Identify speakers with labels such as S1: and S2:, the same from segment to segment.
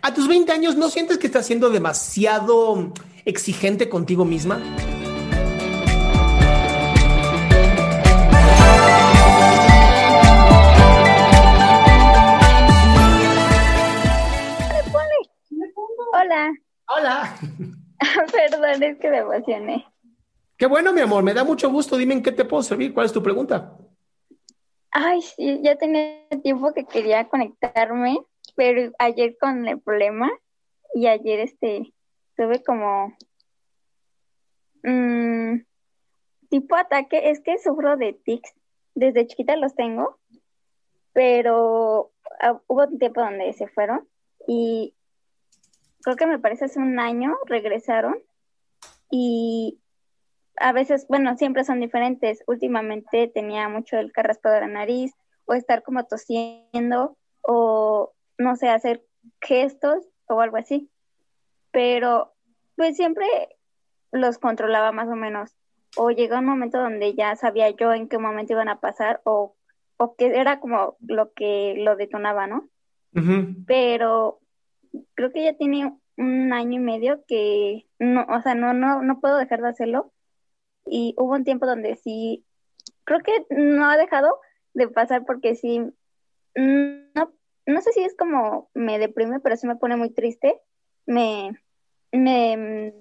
S1: ¿A tus 20 años no sientes que estás siendo demasiado exigente contigo misma?
S2: Hola.
S1: Hola.
S2: Perdón, es que me emocioné.
S1: Qué bueno, mi amor, me da mucho gusto. Dime en qué te puedo servir. ¿Cuál es tu pregunta?
S2: Ay, sí, ya tenía tiempo que quería conectarme, pero ayer con el problema y ayer este tuve como mm, tipo ataque, es que sufro de tics. Desde chiquita los tengo, pero ah, hubo un tiempo donde se fueron y creo que me parece hace un año regresaron y a veces, bueno, siempre son diferentes. Últimamente tenía mucho el carraspado de la nariz o estar como tosiendo o no sé, hacer gestos o algo así. Pero pues siempre los controlaba más o menos. O llegó un momento donde ya sabía yo en qué momento iban a pasar o, o que era como lo que lo detonaba, ¿no? Pero creo que ya tiene un año y medio que no, o sea, no, no, no puedo dejar de hacerlo. Y hubo un tiempo donde sí, creo que no ha dejado de pasar porque sí, no, no sé si es como me deprime, pero sí me pone muy triste, me, me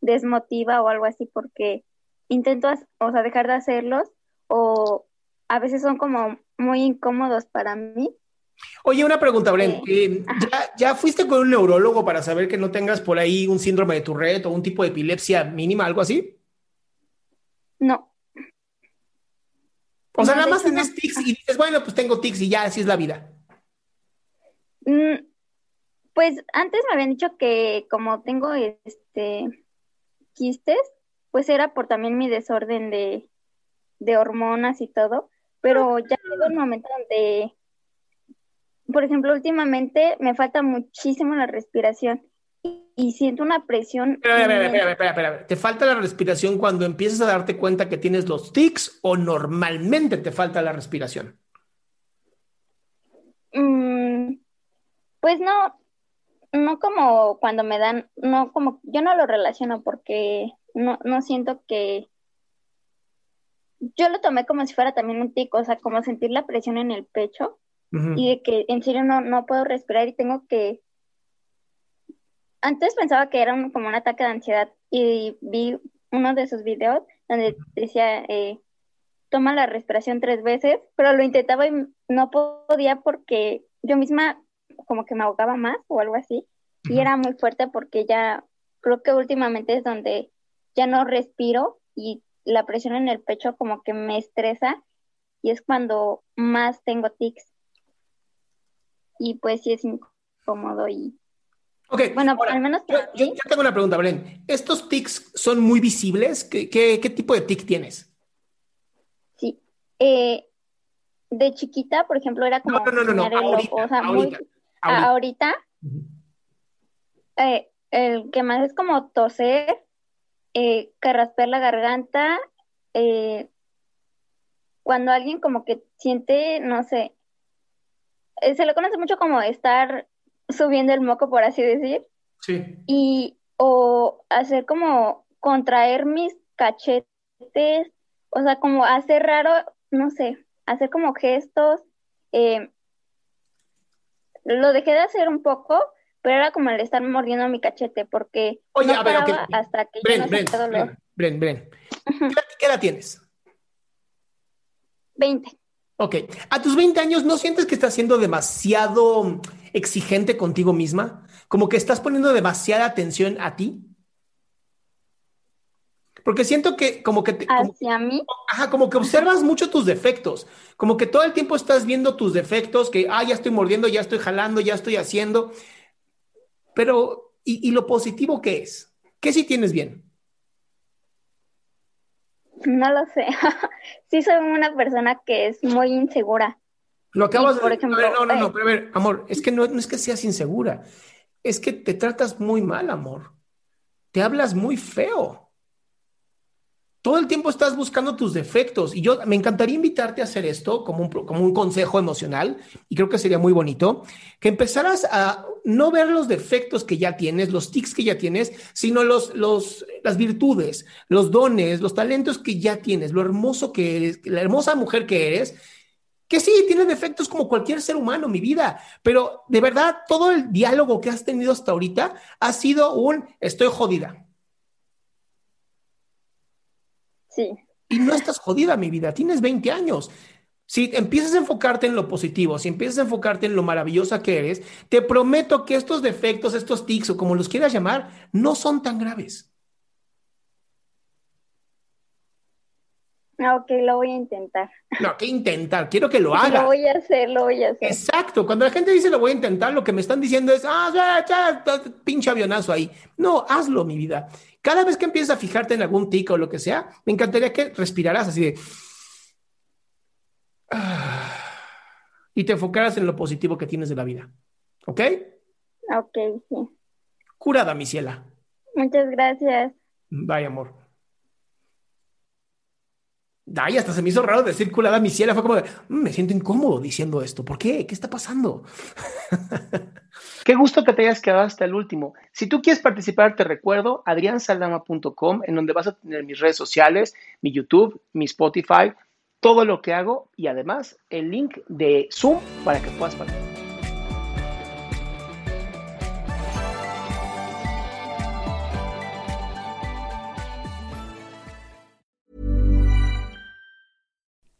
S2: desmotiva o algo así porque intento, o sea, dejar de hacerlos o a veces son como muy incómodos para mí
S1: Oye, una pregunta, Bren. Eh, ¿ya, ¿ya, fuiste con un neurólogo para saber que no tengas por ahí un síndrome de Tourette o un tipo de epilepsia mínima, algo así?
S2: No.
S1: O sea, nada más tienes tics y dices, bueno, pues tengo tics y ya, así es la vida.
S2: Mm, pues antes me habían dicho que como tengo este quistes, pues era por también mi desorden de, de hormonas y todo, pero ya llegó un momento donde por ejemplo, últimamente me falta muchísimo la respiración y, siento una presión.
S1: Espera, espera, espera, espera, ¿Te falta la respiración cuando empiezas a darte cuenta que tienes los tics o normalmente te falta la respiración?
S2: Pues no, no como cuando me dan, no como, yo no lo relaciono porque no, no siento que yo lo tomé como si fuera también un tic, o sea, como sentir la presión en el pecho y de que en serio no, no puedo respirar y tengo que... Antes pensaba que era como un ataque de ansiedad y vi uno de sus videos donde decía, eh, toma la respiración tres veces, pero lo intentaba y no podía porque yo misma como que me ahogaba más o algo así y era muy fuerte porque ya creo que últimamente es donde ya no respiro y la presión en el pecho como que me estresa y es cuando más tengo tics y pues sí es incómodo y...
S1: Ok,
S2: bueno, al menos...
S1: Yo, tengo una pregunta, Belén. ¿Estos tics son muy visibles? ¿Qué, qué, tipo de tic tienes?
S2: Sí. Eh, de chiquita, por ejemplo, era como...
S1: No, no, no, no, ahorita,
S2: o sea, muy, ahorita. Eh, el que más es como toser, eh, carraspear la garganta, eh, cuando alguien como que siente, no sé, eh, se le conoce mucho como estar subiendo el moco, por así decir.
S1: Sí.
S2: Y o hacer como contraer mis cachetes, o sea, como hacer raro, no sé, hacer como gestos. eh, lo dejé de hacer un poco, pero era como el estar mordiendo mi cachete, porque
S1: Oye,
S2: no
S1: a ver,
S2: hasta que
S1: Bren,
S2: ya no dolor.
S1: Bren, Bren, Bren. ¿Qué edad- ¿Qué edad tienes?
S2: 20.
S1: Ok. ¿A tus 20 años no sientes que estás siendo demasiado exigente contigo misma? Como que estás poniendo demasiada atención a ti. Porque siento que como que te- como-
S2: Hacia mí,
S1: Ajá, como que observas mucho tus defectos, como que todo el tiempo estás viendo tus defectos, que, ah, ya estoy mordiendo, ya estoy jalando, ya estoy haciendo. Pero, ¿y, y lo positivo qué es? ¿Qué sí tienes bien?
S2: no lo sé. Sí soy una persona que es muy insegura.
S1: Lo acabas de
S2: por
S1: a ver,
S2: ejemplo,
S1: no, no, no,
S2: eh,
S1: pero a ver, amor, es que no, no es que seas insegura, es que te tratas muy mal, amor. Te hablas muy feo. Todo el tiempo estás buscando tus defectos y yo me encantaría invitarte a hacer esto como un, como un consejo emocional y creo que sería muy bonito que empezaras a no ver los defectos que ya tienes, los tics que ya tienes, sino los, los, las virtudes, los dones, los talentos que ya tienes, lo hermoso que eres, la hermosa mujer que eres que sí, tiene defectos como cualquier ser humano, mi vida, pero de verdad todo el diálogo que has tenido hasta ahorita ha sido un estoy jodida.
S2: Sí,
S1: Y no estás jodida, mi vida, tienes 20 años. Si empiezas a enfocarte en lo positivo, si empiezas a enfocarte en lo maravillosa que eres, te prometo que estos defectos, estos tics o como los quieras llamar, no son tan graves.
S2: Ok, lo voy a intentar.
S1: No, que intentar, quiero que lo
S2: Lo
S1: hagas.
S2: voy a hacer, lo voy a hacer.
S1: Exacto, cuando la gente dice lo voy a intentar, lo que me están diciendo es, ah, ya, ya, pinche avionazo ahí. No, hazlo, mi vida. Cada vez que empieces a fijarte en algún tic o lo que sea, me encantaría que respiraras así de... "Ah", y te enfocaras en lo positivo que tienes de la vida. ¿Ok?
S2: Ok, sí.
S1: Curada, mi ciela.
S2: Muchas gracias.
S1: Bye, amor. Ay, hasta se me hizo raro decir curada, mi ciela. Fue como, de, "Mm, me siento incómodo diciendo esto. ¿Por qué? ¿Qué está pasando? Qué gusto que te hayas quedado hasta el último. Si tú quieres participar, te recuerdo adriansaldama.com, en donde vas a tener mis redes sociales, mi YouTube, mi Spotify, todo lo que hago y además el link de Zoom para que puedas participar.